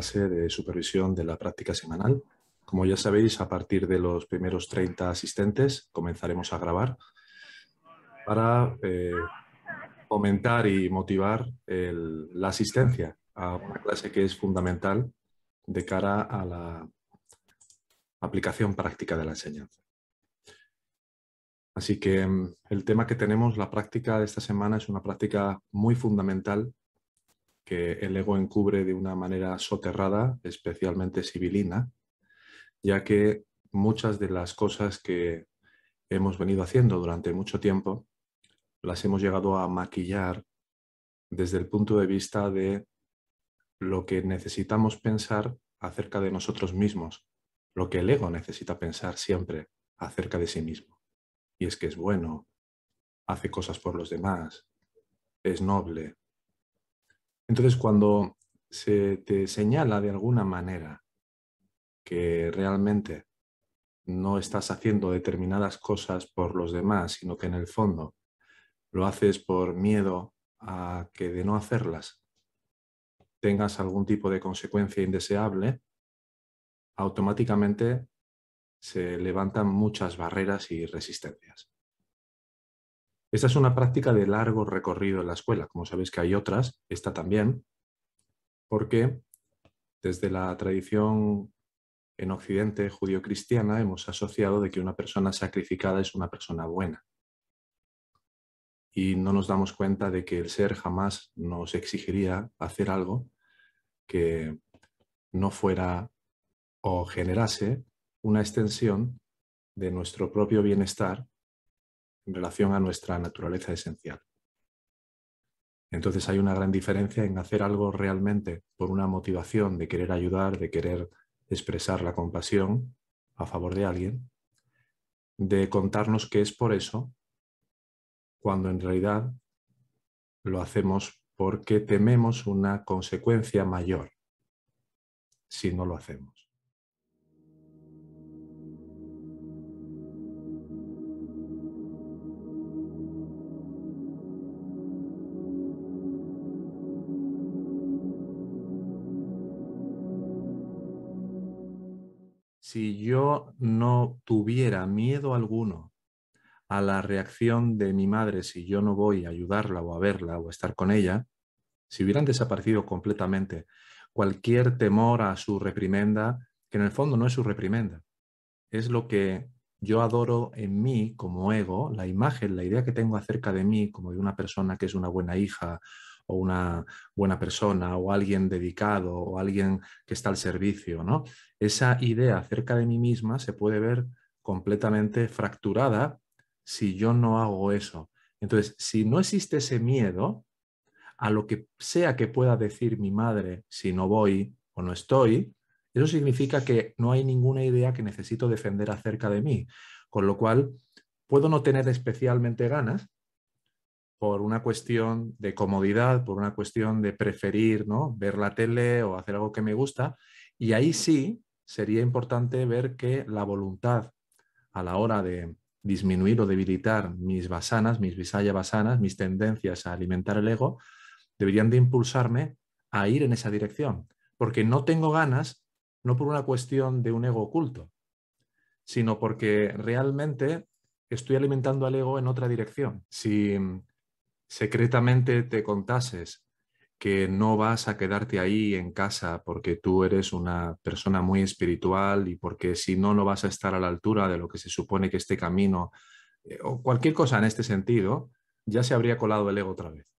De supervisión de la práctica semanal. Como ya sabéis, a partir de los primeros 30 asistentes comenzaremos a grabar para eh, fomentar y motivar la asistencia a una clase que es fundamental de cara a la aplicación práctica de la enseñanza. Así que mm, el tema que tenemos, la práctica de esta semana, es una práctica muy fundamental que el ego encubre de una manera soterrada, especialmente sibilina, ya que muchas de las cosas que hemos venido haciendo durante mucho tiempo las hemos llegado a maquillar desde el punto de vista de lo que necesitamos pensar acerca de nosotros mismos, lo que el ego necesita pensar siempre acerca de sí mismo. Y es que es bueno, hace cosas por los demás, es noble, entonces, cuando se te señala de alguna manera que realmente no estás haciendo determinadas cosas por los demás, sino que en el fondo lo haces por miedo a que de no hacerlas tengas algún tipo de consecuencia indeseable, automáticamente se levantan muchas barreras y resistencias. Esta es una práctica de largo recorrido en la escuela. Como sabéis que hay otras, esta también, porque desde la tradición en Occidente judío-cristiana hemos asociado de que una persona sacrificada es una persona buena. Y no nos damos cuenta de que el ser jamás nos exigiría hacer algo que no fuera o generase una extensión de nuestro propio bienestar en relación a nuestra naturaleza esencial. Entonces hay una gran diferencia en hacer algo realmente por una motivación de querer ayudar, de querer expresar la compasión a favor de alguien, de contarnos que es por eso, cuando en realidad lo hacemos porque tememos una consecuencia mayor si no lo hacemos. Si yo no tuviera miedo alguno a la reacción de mi madre si yo no voy a ayudarla o a verla o a estar con ella, si hubieran desaparecido completamente cualquier temor a su reprimenda, que en el fondo no es su reprimenda, es lo que yo adoro en mí como ego, la imagen, la idea que tengo acerca de mí como de una persona que es una buena hija o una buena persona o alguien dedicado o alguien que está al servicio, ¿no? Esa idea acerca de mí misma se puede ver completamente fracturada si yo no hago eso. Entonces, si no existe ese miedo a lo que sea que pueda decir mi madre si no voy o no estoy, eso significa que no hay ninguna idea que necesito defender acerca de mí. Con lo cual, puedo no tener especialmente ganas, por una cuestión de comodidad, por una cuestión de preferir ¿no? ver la tele o hacer algo que me gusta. Y ahí sí sería importante ver que la voluntad a la hora de disminuir o debilitar mis basanas, mis visaya basanas, mis tendencias a alimentar el ego, deberían de impulsarme a ir en esa dirección. Porque no tengo ganas, no por una cuestión de un ego oculto, sino porque realmente estoy alimentando al ego en otra dirección. Si secretamente te contases que no vas a quedarte ahí en casa porque tú eres una persona muy espiritual y porque si no, no vas a estar a la altura de lo que se supone que este camino eh, o cualquier cosa en este sentido, ya se habría colado el ego otra vez.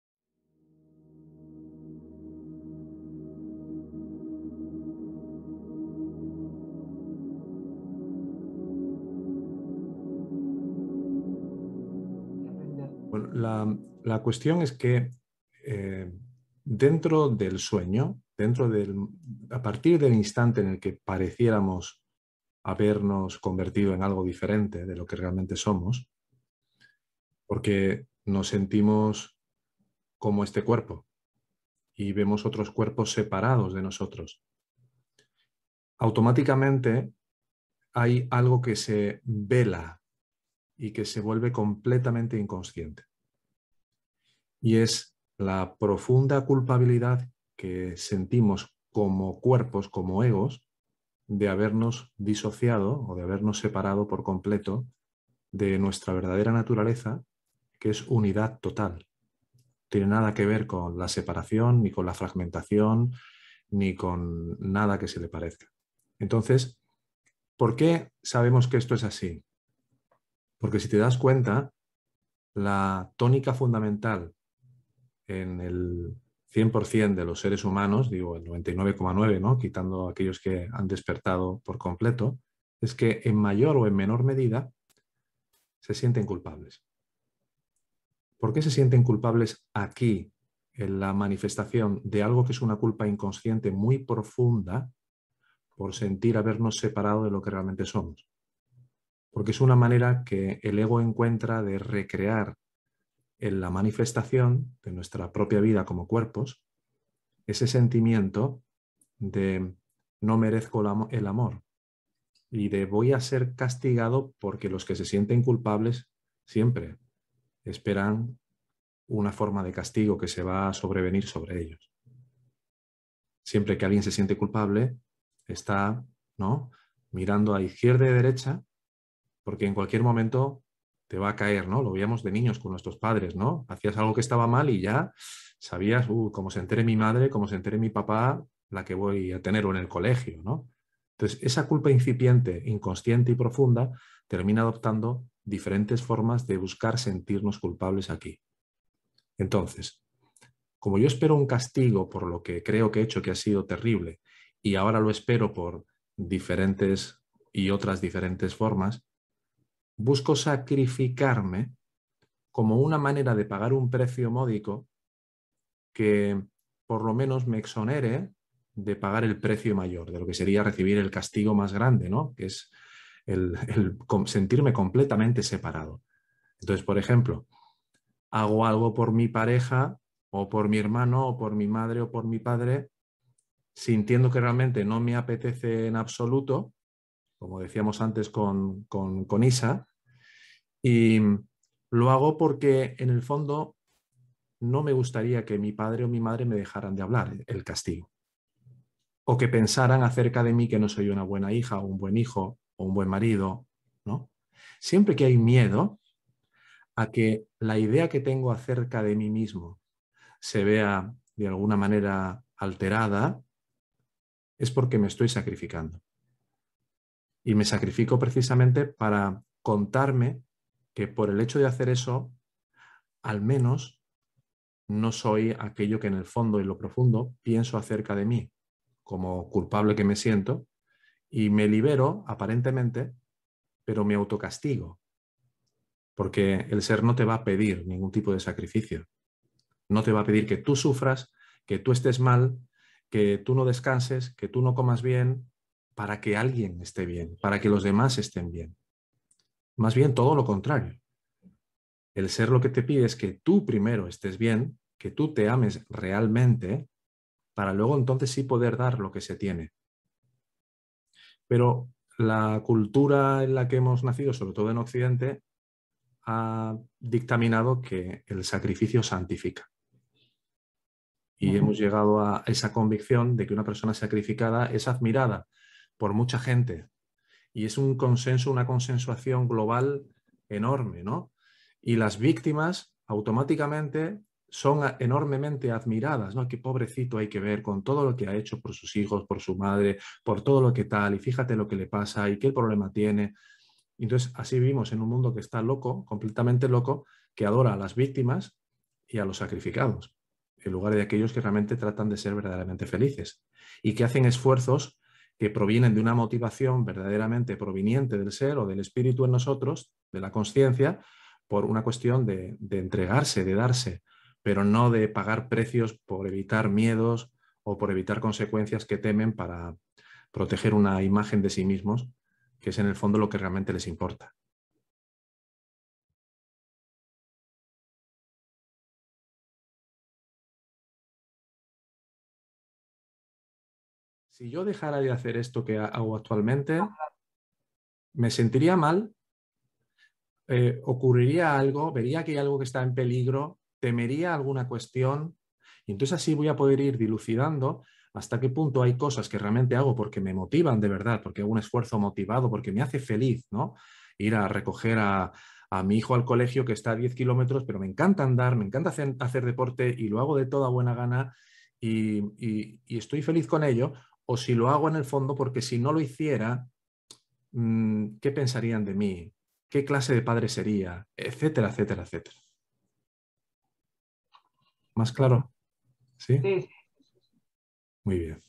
la, cuestión es que eh, dentro del sueño, dentro del, a partir del instante en el que pareciéramos habernos convertido en algo diferente de lo que realmente somos, porque nos sentimos como este cuerpo y vemos otros cuerpos separados de nosotros. Automáticamente hay algo que se vela y que se vuelve completamente inconsciente. Y es la profunda culpabilidad que sentimos como cuerpos, como egos, de habernos disociado o de habernos separado por completo de nuestra verdadera naturaleza, que es unidad total. Tiene nada que ver con la separación, ni con la fragmentación, ni con nada que se le parezca. Entonces, ¿por qué sabemos que esto es así? Porque si te das cuenta, la tónica fundamental en el 100% de los seres humanos, digo el 99,9, ¿no? quitando aquellos que han despertado por completo, es que en mayor o en menor medida se sienten culpables. ¿Por qué se sienten culpables aquí, en la manifestación de algo que es una culpa inconsciente muy profunda por sentir habernos separado de lo que realmente somos? Porque es una manera que el ego encuentra de recrear en la manifestación de nuestra propia vida como cuerpos ese sentimiento de no merezco el amor y de voy a ser castigado porque los que se sienten culpables siempre esperan una forma de castigo que se va a sobrevenir sobre ellos. Siempre que alguien se siente culpable, está ¿no? mirando a izquierda y derecha, porque en cualquier momento te va a caer, ¿no? Lo veíamos de niños con nuestros padres, ¿no? Hacías algo que estaba mal y ya sabías, uh, como se entere mi madre, como se entere mi papá, la que voy a tener o en el colegio, ¿no? Entonces, esa culpa incipiente, inconsciente y profunda termina adoptando diferentes formas de buscar sentirnos culpables aquí. Entonces, como yo espero un castigo por lo que creo que he hecho que ha sido terrible y ahora lo espero por diferentes y otras diferentes formas, busco sacrificarme como una manera de pagar un precio módico que por lo menos me exonere de pagar el precio mayor, de lo que sería recibir el castigo más grande, ¿no? que es sentirme completamente separado. Entonces, por ejemplo, hago algo por mi pareja o por mi hermano o por mi madre o por mi padre, sintiendo que realmente no me apetece en absoluto, como decíamos antes con, con Isa, y lo hago porque en el fondo no me gustaría que mi padre o mi madre me dejaran de hablar, el castigo. O que pensaran acerca de mí que no soy una buena hija o un buen hijo o un buen marido, ¿no? Siempre que hay miedo a que la idea que tengo acerca de mí mismo se vea de alguna manera alterada, es porque me estoy sacrificando. Y me sacrifico precisamente para contarme que por el hecho de hacer eso, al menos no soy aquello que en el fondo y lo profundo pienso acerca de mí, como culpable que me siento, y me libero aparentemente, pero me autocastigo, porque el ser no te va a pedir ningún tipo de sacrificio, no te va a pedir que tú sufras, que tú estés mal, que tú no descanses, que tú no comas bien, para que alguien esté bien, para que los demás estén bien. Más bien todo lo contrario. El ser lo que te pide es que tú primero estés bien, que tú te ames realmente, para luego entonces sí poder dar lo que se tiene. Pero la cultura en la que hemos nacido, sobre todo en Occidente, ha dictaminado que el sacrificio santifica. Y hemos llegado a esa convicción de que una persona sacrificada es admirada por mucha gente, y es un consenso, una consensuación global enorme, ¿no? Y las víctimas automáticamente son enormemente admiradas, ¿no? Qué pobrecito hay que ver con todo lo que ha hecho por sus hijos, por su madre, por todo lo que tal, y fíjate lo que le pasa y qué problema tiene. entonces así vivimos en un mundo que está loco, completamente loco, que adora a las víctimas y a los sacrificados, en lugar de aquellos que realmente tratan de ser verdaderamente felices y que hacen esfuerzos que provienen de una motivación verdaderamente proveniente del ser o del espíritu en nosotros, de la conciencia, por una cuestión de, entregarse, de darse, pero no de pagar precios por evitar miedos o por evitar consecuencias que temen para proteger una imagen de sí mismos, que es en el fondo lo que realmente les importa. Si yo dejara de hacer esto que hago actualmente, me sentiría mal, eh, ocurriría algo, vería que hay algo que está en peligro, temería alguna cuestión, y entonces así voy a poder ir dilucidando hasta qué punto hay cosas que realmente hago porque me motivan de verdad, porque hago un esfuerzo motivado, porque me hace feliz, ¿no? Ir a recoger a, mi hijo al colegio que está a 10 kilómetros, pero me encanta andar, me encanta hacer, deporte y lo hago de toda buena gana y estoy feliz con ello, o si lo hago en el fondo porque si no lo hiciera, mm, ¿qué pensarían de mí? ¿Qué clase de padre sería? Etcétera, etcétera, etcétera. ¿Más claro? ¿Sí? Sí. Muy bien.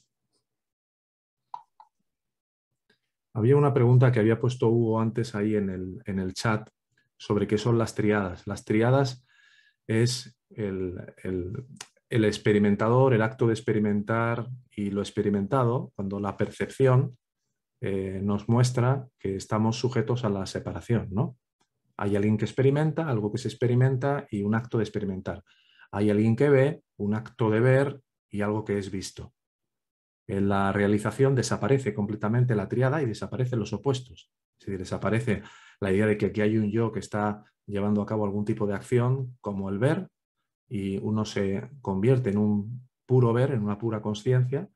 Había una pregunta que había puesto Hugo antes ahí en el, en el chat sobre qué son las triadas. Las triadas es el, el experimentador, el acto de experimentar y lo experimentado, cuando la percepción eh, nos muestra que estamos sujetos a la separación, ¿no? Hay alguien que experimenta, algo que se experimenta y un acto de experimentar. Hay alguien que ve, un acto de ver y algo que es visto. En la realización desaparece completamente la triada y desaparecen los opuestos. Es decir, desaparece la idea de que aquí hay un yo que está llevando a cabo algún tipo de acción, como el ver, y uno se convierte en un puro ver, en una pura conciencia,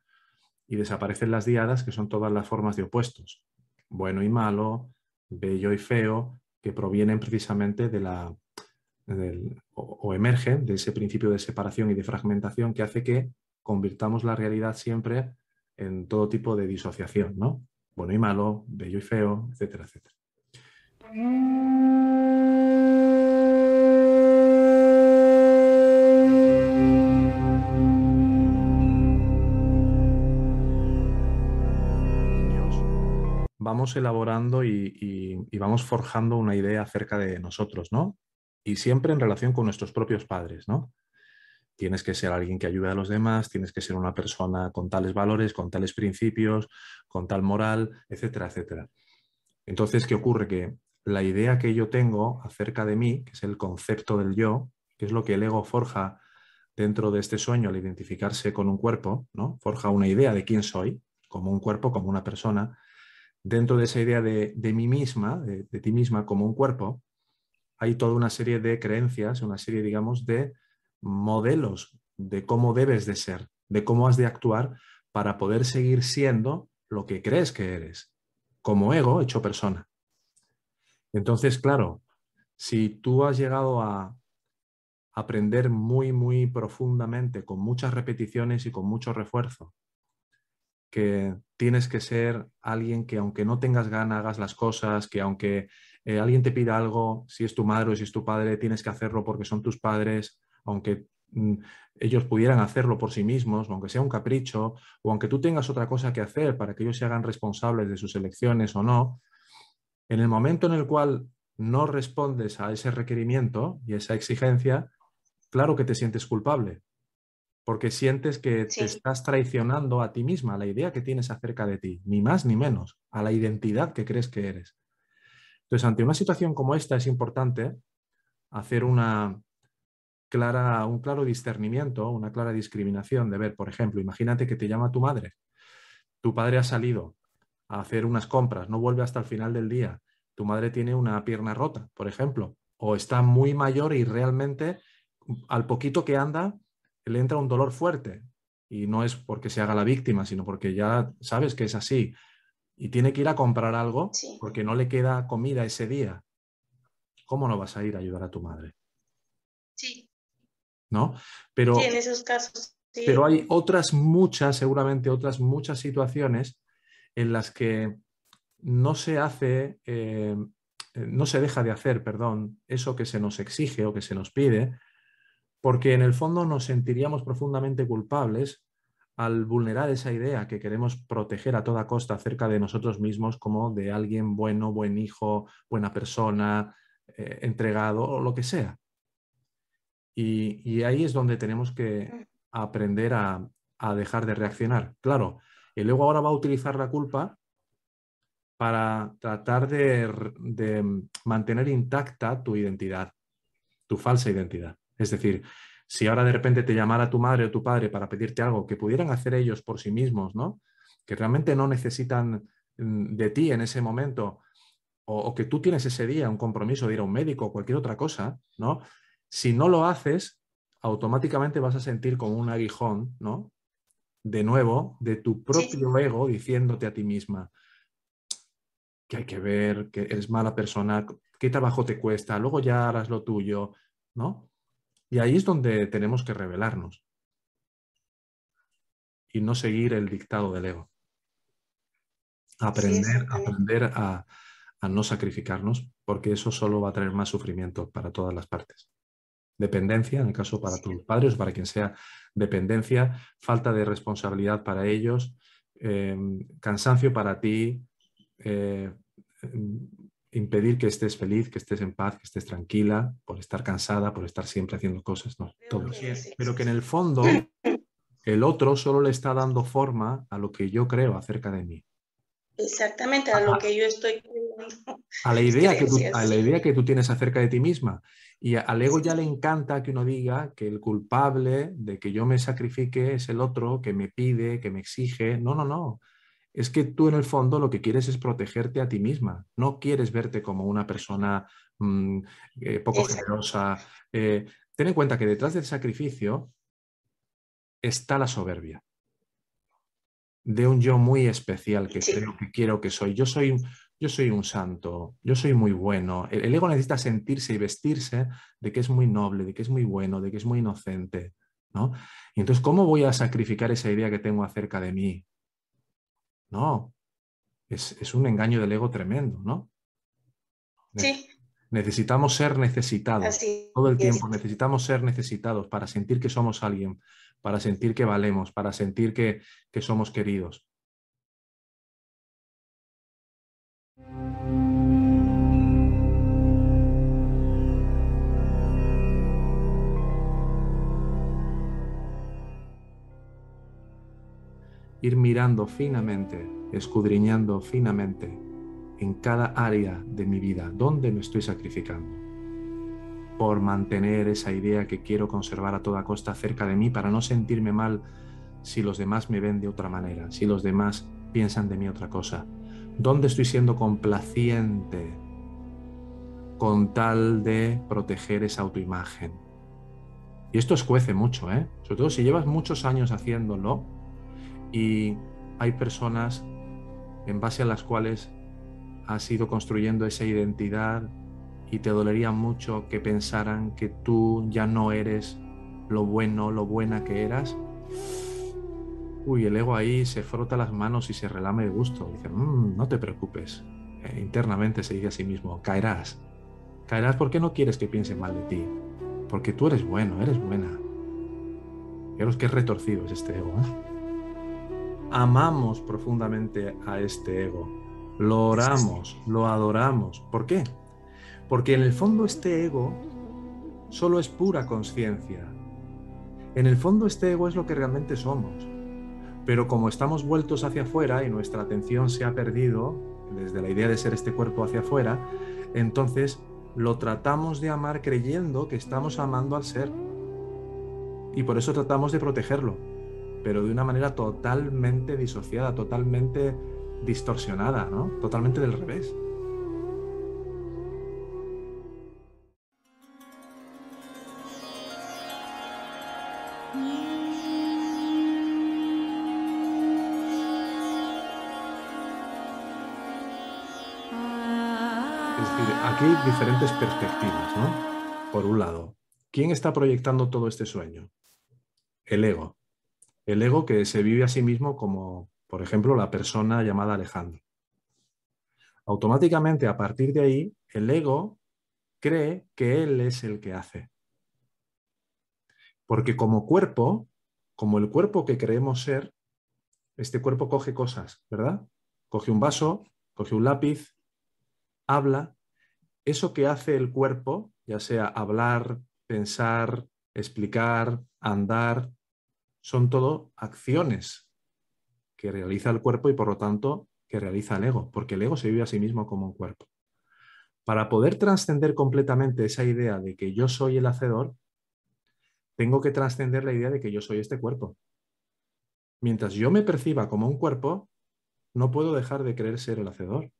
y desaparecen las diadas, que son todas las formas de opuestos, bueno y malo, bello y feo, que provienen precisamente de la, o, emergen de ese principio de separación y de fragmentación que hace que convirtamos la realidad siempre en todo tipo de disociación, ¿no? Bueno y malo, bello y feo, etcétera, etcétera. Vamos elaborando y, vamos forjando una idea acerca de nosotros, ¿no? Y siempre en relación con nuestros propios padres, ¿no? Tienes que ser alguien que ayude a los demás, tienes que ser una persona con tales valores, con tales principios, con tal moral, etcétera, etcétera. Entonces, ¿qué ocurre? Que la idea que yo tengo acerca de mí, que es el concepto del yo, que es lo que el ego forja dentro de este sueño al identificarse con un cuerpo, ¿no? Forja una idea de quién soy, como un cuerpo, como una persona, dentro de esa idea de, mí misma, de, ti misma como un cuerpo, hay toda una serie de creencias, una serie, digamos, de modelos de cómo debes de ser, de cómo has de actuar para poder seguir siendo lo que crees que eres, como ego hecho persona. Entonces, claro, si tú has llegado a aprender muy, muy profundamente, con muchas repeticiones y con mucho refuerzo, que tienes que ser alguien que aunque no tengas ganas, hagas las cosas, que aunque eh, alguien te pida algo, si es tu madre o si es tu padre, tienes que hacerlo porque son tus padres, aunque mm, ellos pudieran hacerlo por sí mismos, aunque sea un capricho, o aunque tú tengas otra cosa que hacer para que ellos se hagan responsables de sus elecciones o no, en el momento en el cual no respondes a ese requerimiento y esa exigencia, claro que te sientes culpable, porque sientes que te estás traicionando a ti misma, a la idea que tienes acerca de ti, ni más ni menos, a la identidad que crees que eres. Entonces, ante una situación como esta es importante hacer una clara, un claro discernimiento, una clara discriminación de ver, por ejemplo, imagínate que te llama tu madre, tu padre ha salido a hacer unas compras, no vuelve hasta el final del día, tu madre tiene una pierna rota, por ejemplo, o está muy mayor y realmente al poquito que anda le entra un dolor fuerte y no es porque se haga la víctima, sino porque ya sabes que es así y tiene que ir a comprar algo porque no le queda comida ese día. ¿Cómo no vas a ir a ayudar a tu madre? Sí. ¿No? Pero, en esos casos. Pero hay otras muchas, seguramente otras muchas situaciones en las que no se hace eh, no se deja de hacer, perdón, eso que se nos exige o que se nos pide, porque en el fondo nos sentiríamos profundamente culpables al vulnerar esa idea que queremos proteger a toda costa acerca de nosotros mismos como de alguien bueno, buen hijo, buena persona, eh, entregado o lo que sea. Y, ahí es donde tenemos que aprender a, dejar de reaccionar. Claro, el ego ahora va a utilizar la culpa para tratar de mantener intacta tu identidad, tu falsa identidad. Es decir, si ahora de repente te llamara tu madre o tu padre para pedirte algo que pudieran hacer ellos por sí mismos, ¿no? Que realmente no necesitan mm, de ti en ese momento, o, que tú tienes ese día un compromiso de ir a un médico o cualquier otra cosa, ¿no? Si no lo haces, automáticamente vas a sentir como un aguijón, ¿no? De nuevo, de tu propio ego diciéndote a ti misma que hay que ver, que eres mala persona, qué trabajo te cuesta, luego ya harás lo tuyo, ¿no? Y ahí es donde tenemos que revelarnos y no seguir el dictado del ego. Aprender, aprender a, no sacrificarnos, porque eso solo va a traer más sufrimiento para todas las partes. Dependencia, en el caso para tus padres, para quien sea, dependencia, falta de responsabilidad para ellos, em, cansancio para ti, eh, impedir que estés feliz, que estés en paz, que estés tranquila, por estar cansada, por estar siempre haciendo cosas, no, todo. Pero que en el fondo el otro solo le está dando forma a lo que yo creo acerca de mí. Exactamente, a lo que yo estoy a la idea que tú, a la idea que tú tienes acerca de ti misma. Y al ego ya le encanta que uno diga que el culpable de que yo me sacrifique es el otro que me pide, que me exige. No, no, no es que tú en el fondo lo que quieres es protegerte a ti misma, no quieres verte como una persona mm, eh, poco generosa. Eh, ten en cuenta que detrás del sacrificio está la soberbia de un yo muy especial que creo que quiero que soy. Yo soy, yo soy un santo, yo soy muy bueno. El, ego necesita sentirse y vestirse de que es muy noble, de que es muy bueno, de que es muy inocente. ¿no? Y entonces, ¿cómo voy a sacrificar esa idea que tengo acerca de mí? No, es, un engaño del ego tremendo, ¿no? Sí. Necesitamos ser necesitados todo el tiempo, necesitamos ser necesitados para sentir que somos alguien, para sentir que valemos, para sentir que, que somos queridos. Ir mirando finamente, escudriñando finamente en cada área de mi vida, dónde me estoy sacrificando, por mantener esa idea que quiero conservar a toda costa cerca de mí para no sentirme mal si los demás me ven de otra manera, si los demás piensan de mí otra cosa. ¿Dónde estoy siendo complaciente con tal de proteger esa autoimagen? Y esto escuece mucho, ¿eh? Sobre todo si llevas muchos años haciéndolo, y hay personas en base a las cuales has ido construyendo esa identidad y te dolería mucho que pensaran que tú ya no eres lo bueno, lo buena que eras. Uy, el ego ahí se frota las manos y se relame de gusto. Dice, mm, no te preocupes. Eh, internamente se dice a sí mismo, caerás. Caerás porque no quieres que piensen mal de ti. Porque tú eres bueno, eres buena. Fijaros qué retorcido es este ego. ¿eh? Amamos profundamente a este ego, lo oramos, lo adoramos. ¿Por qué? Porque en el fondo este ego solo es pura conciencia. En el fondo este ego es lo que realmente somos. Pero como estamos vueltos hacia afuera y nuestra atención se ha perdido desde la idea de ser este cuerpo hacia afuera, entonces lo tratamos de amar creyendo que estamos amando al ser. Y por eso tratamos de protegerlo pero de una manera totalmente disociada, totalmente distorsionada, ¿no? Totalmente del revés. Es decir, aquí hay diferentes perspectivas, ¿no? Por un lado, ¿quién está proyectando todo este sueño? El ego. El ego que se vive a sí mismo como, por ejemplo, la persona llamada Alejandro. automáticamente a partir de ahí el ego cree que él es el que hace. Porque como cuerpo, como el cuerpo que creemos ser, este cuerpo coge cosas, ¿verdad? Coge un vaso, coge un lápiz, habla. Eso que hace el cuerpo, ya sea hablar, pensar, explicar, andar, son todo acciones que realiza el cuerpo y por lo tanto que realiza el ego, porque el ego se vive a sí mismo como un cuerpo. Para poder trascender completamente esa idea de que yo soy el hacedor, tengo que trascender la idea de que yo soy este cuerpo. Mientras yo me perciba como un cuerpo, no puedo dejar de creer ser el hacedor.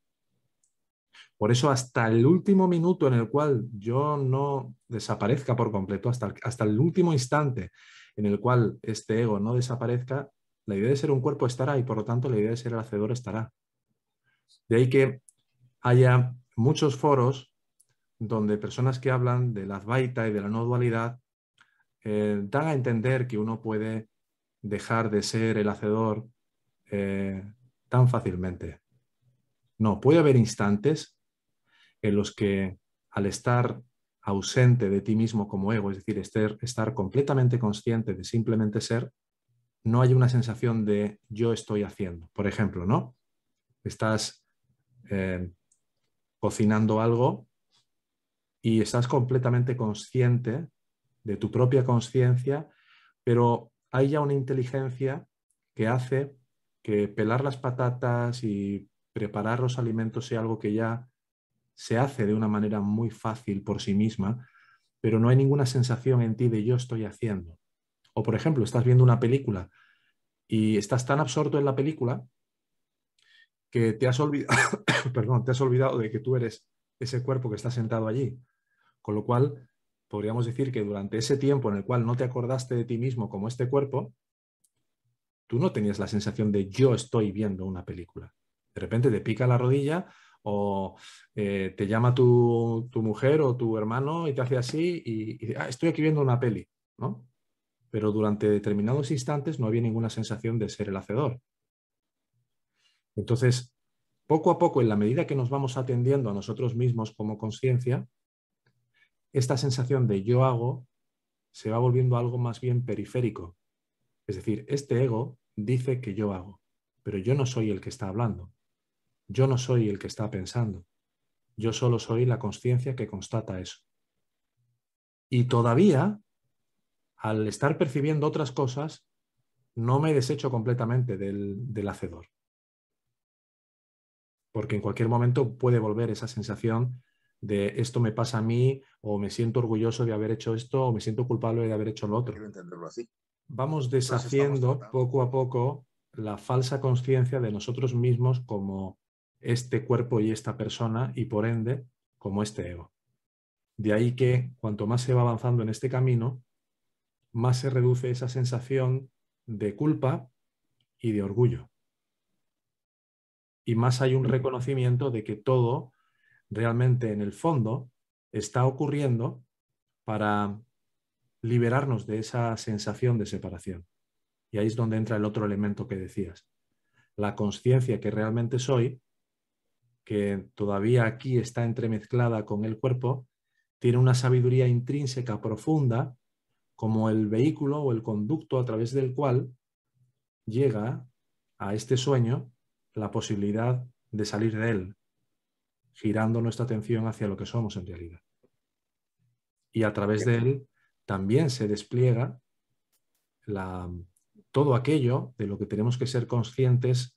Por eso hasta el último minuto en el cual yo no desaparezca por completo, hasta, hasta el último instante en el cual este ego no desaparezca, la idea de ser un cuerpo estará y por lo tanto la idea de ser el hacedor estará. De ahí que haya muchos foros donde personas que hablan de la Advaita y de la no dualidad eh, dan a entender que uno puede dejar de ser el hacedor eh, tan fácilmente. No, puede haber instantes en los que al estar ausente de ti mismo como ego, es decir, estar, estar completamente consciente de simplemente ser, no hay una sensación de yo estoy haciendo. Por ejemplo, ¿no? Estás eh, cocinando algo y estás completamente consciente de tu propia conciencia, pero hay ya una inteligencia que hace que pelar las patatas y preparar los alimentos sea algo que ya se hace de una manera muy fácil por sí misma, pero no hay ninguna sensación en ti de yo estoy haciendo. O por ejemplo, estás viendo una película y estás tan absorto en la película que te has, olvidado, perdón, te has olvidado de que tú eres ese cuerpo que está sentado allí. Con lo cual, podríamos decir que durante ese tiempo en el cual no te acordaste de ti mismo como este cuerpo, tú no tenías la sensación de yo estoy viendo una película. De repente te pica la rodilla o eh, te llama tu, mujer o tu hermano y te hace así y, dice, ah, estoy aquí viendo una peli, ¿no? Pero durante determinados instantes no había ninguna sensación de ser el hacedor. Entonces, poco a poco, en la medida que nos vamos atendiendo a nosotros mismos como conciencia, esta sensación de yo hago se va volviendo algo más bien periférico. Es decir, este ego dice que yo hago, pero yo no soy el que está hablando. Yo no soy el que está pensando. Yo solo soy la conciencia que constata eso. Y todavía, al estar percibiendo otras cosas, no me desecho completamente del, del hacedor. Porque en cualquier momento puede volver esa sensación de esto me pasa a mí, o me siento orgulloso de haber hecho esto, o me siento culpable de haber hecho lo otro. Vamos deshaciendo poco a poco la falsa conciencia de nosotros mismos como este cuerpo y esta persona y por ende como este ego. De ahí que cuanto más se va avanzando en este camino, más se reduce esa sensación de culpa y de orgullo. Y más hay un reconocimiento de que todo realmente en el fondo está ocurriendo para liberarnos de esa sensación de separación. Y ahí es donde entra el otro elemento que decías. La conciencia que realmente soy que todavía aquí está entremezclada con el cuerpo, tiene una sabiduría intrínseca profunda como el vehículo o el conducto a través del cual llega a este sueño la posibilidad de salir de él, girando nuestra atención hacia lo que somos en realidad. Y a través de él también se despliega todo aquello de lo que tenemos que ser conscientes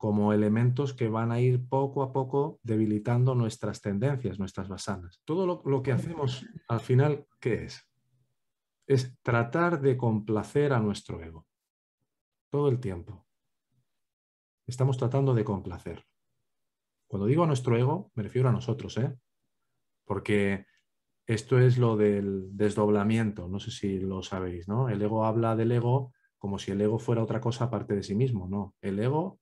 como elementos que van a ir poco a poco debilitando nuestras tendencias, nuestras basanas. Todo lo, que hacemos al final, ¿qué es? Es tratar de complacer a nuestro ego. Todo el tiempo. Estamos tratando de complacer. Cuando digo a nuestro ego, me refiero a nosotros, ¿eh? Porque esto es lo del desdoblamiento, no sé si lo sabéis, ¿no? El ego habla del ego como si el ego fuera otra cosa aparte de sí mismo, no. El ego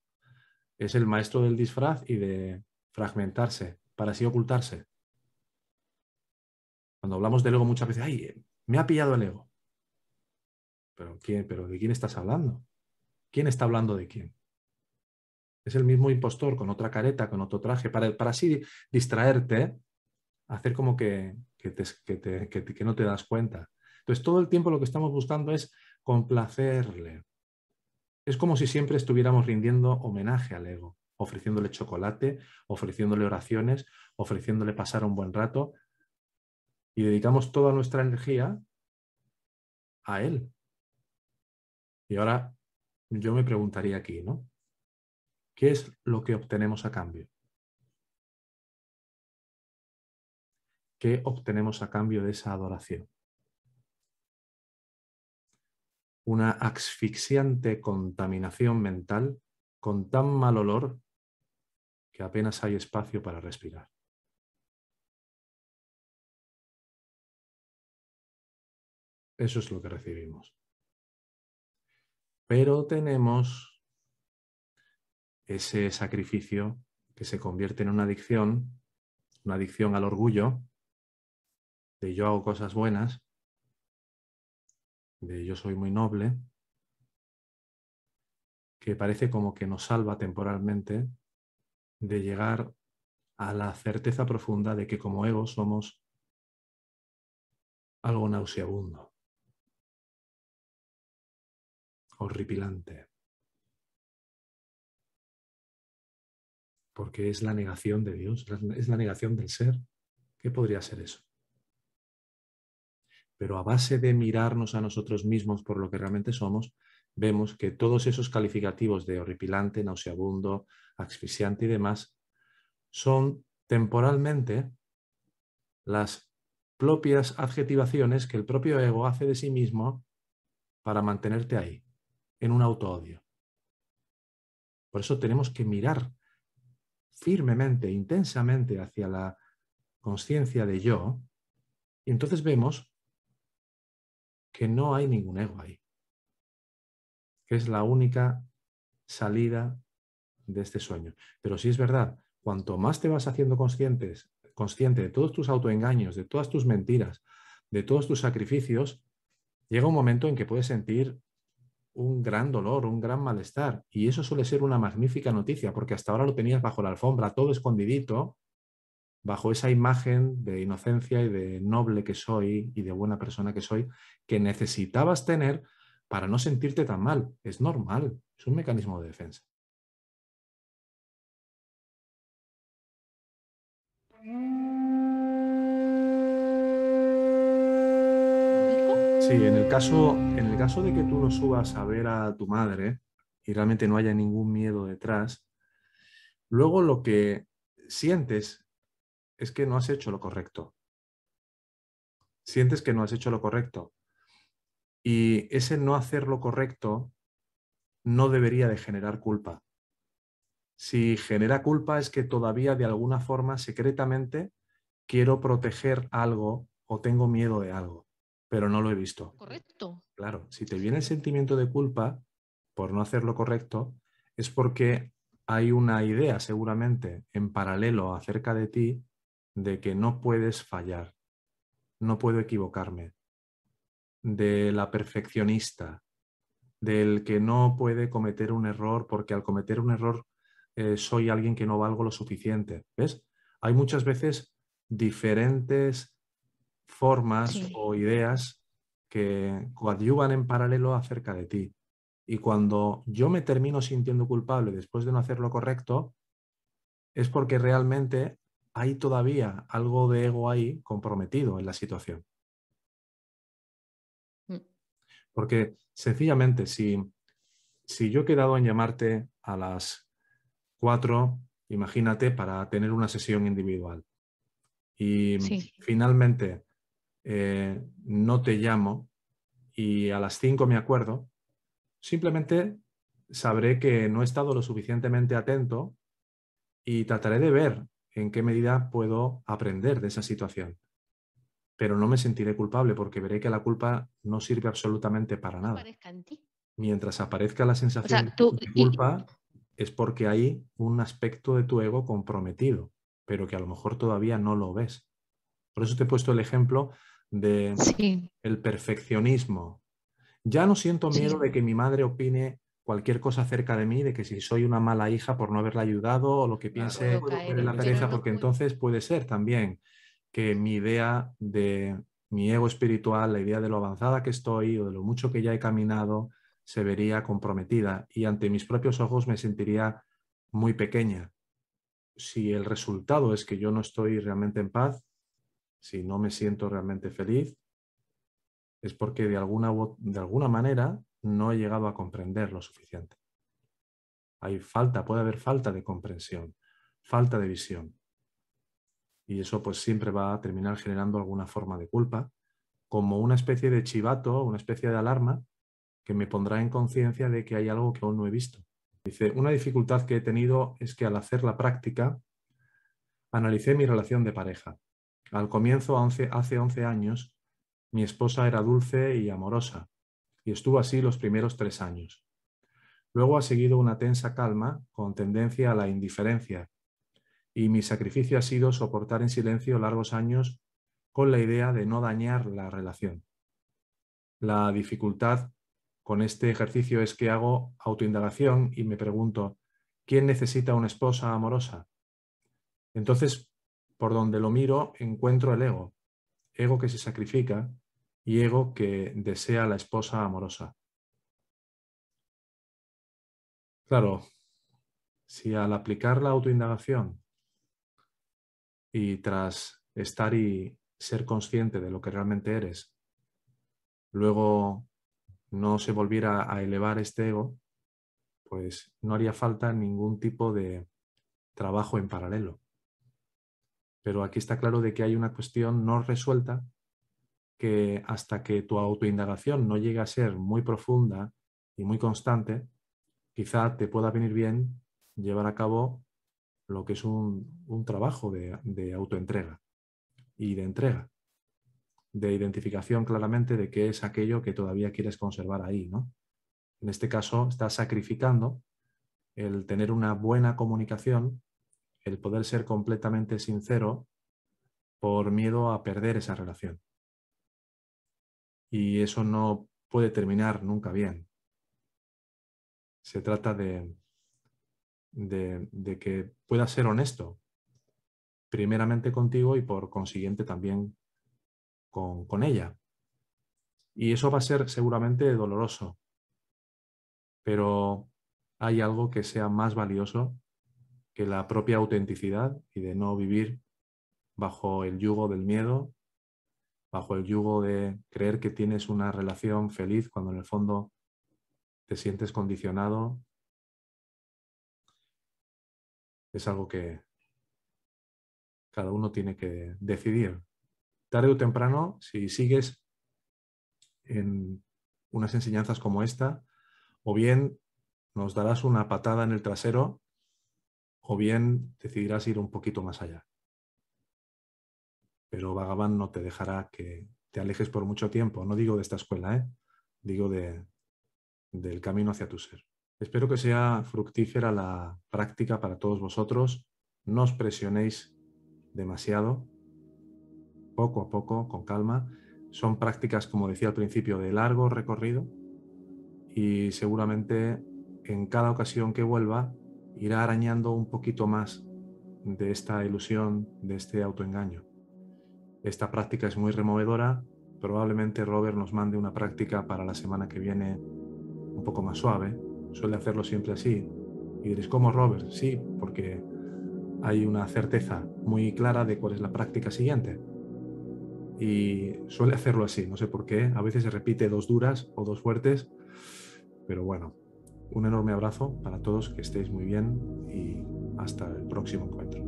es el maestro del disfraz y de fragmentarse para así ocultarse. Cuando hablamos del ego muchas veces, ay, me ha pillado el ego. ¿Pero, quién, ¿Pero de quién estás hablando? ¿Quién está hablando de quién? Es el mismo impostor con otra careta, con otro traje, para, para así distraerte, hacer como que, que no te das cuenta. Entonces, todo el tiempo lo que estamos buscando es complacerle. Es como si siempre estuviéramos rindiendo homenaje al ego, ofreciéndole chocolate, ofreciéndole oraciones, ofreciéndole pasar un buen rato y dedicamos toda nuestra energía a él. Y ahora yo me preguntaría aquí, ¿no? ¿Qué es lo que obtenemos a cambio? ¿Qué obtenemos a cambio de esa adoración? Una asfixiante contaminación mental con tan mal olor que apenas hay espacio para respirar. Eso es lo que recibimos. Pero tenemos ese sacrificio que se convierte en una adicción, una adicción al orgullo, de yo hago cosas buenas, de yo soy muy noble, que parece como que nos salva temporalmente de llegar a la certeza profunda de que como ego somos algo nauseabundo horripilante. Porque es la negación de Dios, es la negación del ser. ¿Qué podría ser eso? Pero a base de mirarnos a nosotros mismos por lo que realmente somos, vemos que todos esos calificativos de horripilante, nauseabundo, asfixiante y demás son temporalmente las propias adjetivaciones que el propio ego hace de sí mismo para mantenerte ahí en un auto-odio. Por eso tenemos que mirar firmemente, intensamente hacia la conciencia de yo, y entonces vemos que no hay ningún ego ahí, que es la única salida de este sueño. Pero si es verdad, cuanto más te vas haciendo conscientes, consciente de todos tus autoengaños, de todas tus mentiras, de todos tus sacrificios, llega un momento en que puedes sentir un gran dolor, un gran malestar. Y eso suele ser una magnífica noticia, porque hasta ahora lo tenías bajo la alfombra, todo escondidito, bajo esa imagen de inocencia y de noble que soy y de buena persona que soy, que necesitabas tener para no sentirte tan mal. Es normal, es un mecanismo de defensa. Sí, en el, caso, en el caso de que tú no subas a ver a tu madre y realmente no haya ningún miedo detrás, luego lo que sientes es que no has hecho lo correcto. Sientes que no has hecho lo correcto. Y ese no hacer lo correcto no debería de generar culpa. Si genera culpa es que todavía de alguna forma secretamente quiero proteger algo o tengo miedo de algo pero no lo he visto. Correcto. Claro, si te viene el sentimiento de culpa por no hacer lo correcto, es porque hay una idea seguramente en paralelo acerca de ti de que no puedes fallar, no puedo equivocarme, de la perfeccionista, del que no puede cometer un error porque al cometer un error eh, soy alguien que no valgo lo suficiente. ¿Ves? Hay muchas veces diferentes formas o ideas que coadyuvan en paralelo acerca de ti. Y cuando yo me termino sintiendo culpable después de no hacer lo correcto, es porque realmente hay todavía algo de ego ahí comprometido en la situación. Mm. Porque sencillamente, si, si yo he quedado en llamarte a las cuatro, imagínate, para tener una sesión individual, y finalmente eh, no te llamo y a las 5 me acuerdo, simplemente sabré que no he estado lo suficientemente atento y trataré de ver en qué medida puedo aprender de esa situación. Pero no me sentiré culpable porque veré que la culpa no sirve absolutamente para nada. Mientras aparezca la sensación de culpa, es porque hay un aspecto de tu ego comprometido, pero que a lo mejor todavía no lo ves. Por eso te he puesto el ejemplo de el perfeccionismo. Ya no siento miedo de que mi madre opine cualquier cosa cerca de mí, de que si soy una mala hija por no haberla ayudado o lo que piense la pereza, porque entonces puede ser también que mi idea de mi ego espiritual, la idea de lo avanzada que estoy o de lo mucho que ya he caminado, se vería comprometida y ante mis propios ojos me sentiría muy pequeña. Si el resultado es que yo no estoy realmente en paz, si no me siento realmente feliz, es porque de alguna, de alguna manera no he llegado a comprender lo suficiente. Hay falta, puede haber falta de comprensión, falta de visión. Y eso pues siempre va a terminar generando alguna forma de culpa, como una especie de chivato, una especie de alarma que me pondrá en conciencia de que hay algo que aún no he visto. Dice, una dificultad que he tenido es que al hacer la práctica, analicé mi relación de pareja. Al comienzo, hace 11 años, mi esposa era dulce y amorosa, y estuvo así los primeros tres años. Luego ha seguido una tensa calma con tendencia a la indiferencia, y mi sacrificio ha sido soportar en silencio largos años con la idea de no dañar la relación. La dificultad con este ejercicio es que hago autoindagación y me pregunto, ¿quién necesita una esposa amorosa? Entonces, por donde lo miro, encuentro el ego, ego que se sacrifica y ego que desea la esposa amorosa. Claro, si al aplicar la autoindagación y tras estar y ser consciente de lo que realmente eres, luego no se volviera a elevar este ego, pues no haría falta ningún tipo de trabajo en paralelo. Pero aquí está claro de que hay una cuestión no resuelta que hasta que tu autoindagación no llegue a ser muy profunda y muy constante, quizá te pueda venir bien llevar a cabo lo que es un, trabajo de, de autoentrega y de entrega, de identificación claramente de qué es aquello que todavía quieres conservar ahí. ¿no? En este caso, estás sacrificando el tener una buena comunicación, el poder ser completamente sincero por miedo a perder esa relación y eso no puede terminar nunca bien. Se trata de, de, que puedas ser honesto, primeramente contigo y por consiguiente también con, con ella. Y eso va a ser seguramente doloroso, pero hay algo que sea más valioso que la propia autenticidad y de no vivir bajo el yugo del miedo bajo el yugo de creer que tienes una relación feliz cuando en el fondo te sientes condicionado, es algo que cada uno tiene que decidir. Tarde o temprano, si sigues en unas enseñanzas como esta, o bien nos darás una patada en el trasero, o bien decidirás ir un poquito más allá pero Bhagavan no te dejará que te alejes por mucho tiempo. No digo de esta escuela, ¿eh? digo de, del camino hacia tu ser. Espero que sea fructífera la práctica para todos vosotros. No os presionéis demasiado, poco a poco, con calma. Son prácticas, como decía al principio, de largo recorrido y seguramente en cada ocasión que vuelva irá arañando un poquito más de esta ilusión, de este autoengaño. Esta práctica es muy removedora. Probablemente Robert nos mande una práctica para la semana que viene un poco más suave. Suele hacerlo siempre así. Y diréis, ¿cómo Robert? Sí, porque hay una certeza muy clara de cuál es la práctica siguiente. Y suele hacerlo así, no sé por qué. A veces se repite dos duras o dos fuertes. Pero bueno, un enorme abrazo para todos, que estéis muy bien y hasta el próximo encuentro.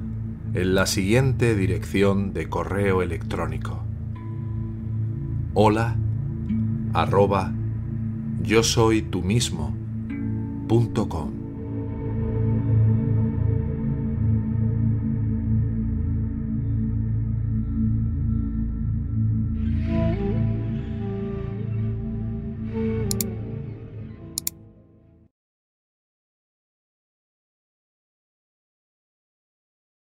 en la siguiente dirección de correo electrónico. Hola arroba yo soy tú mismo.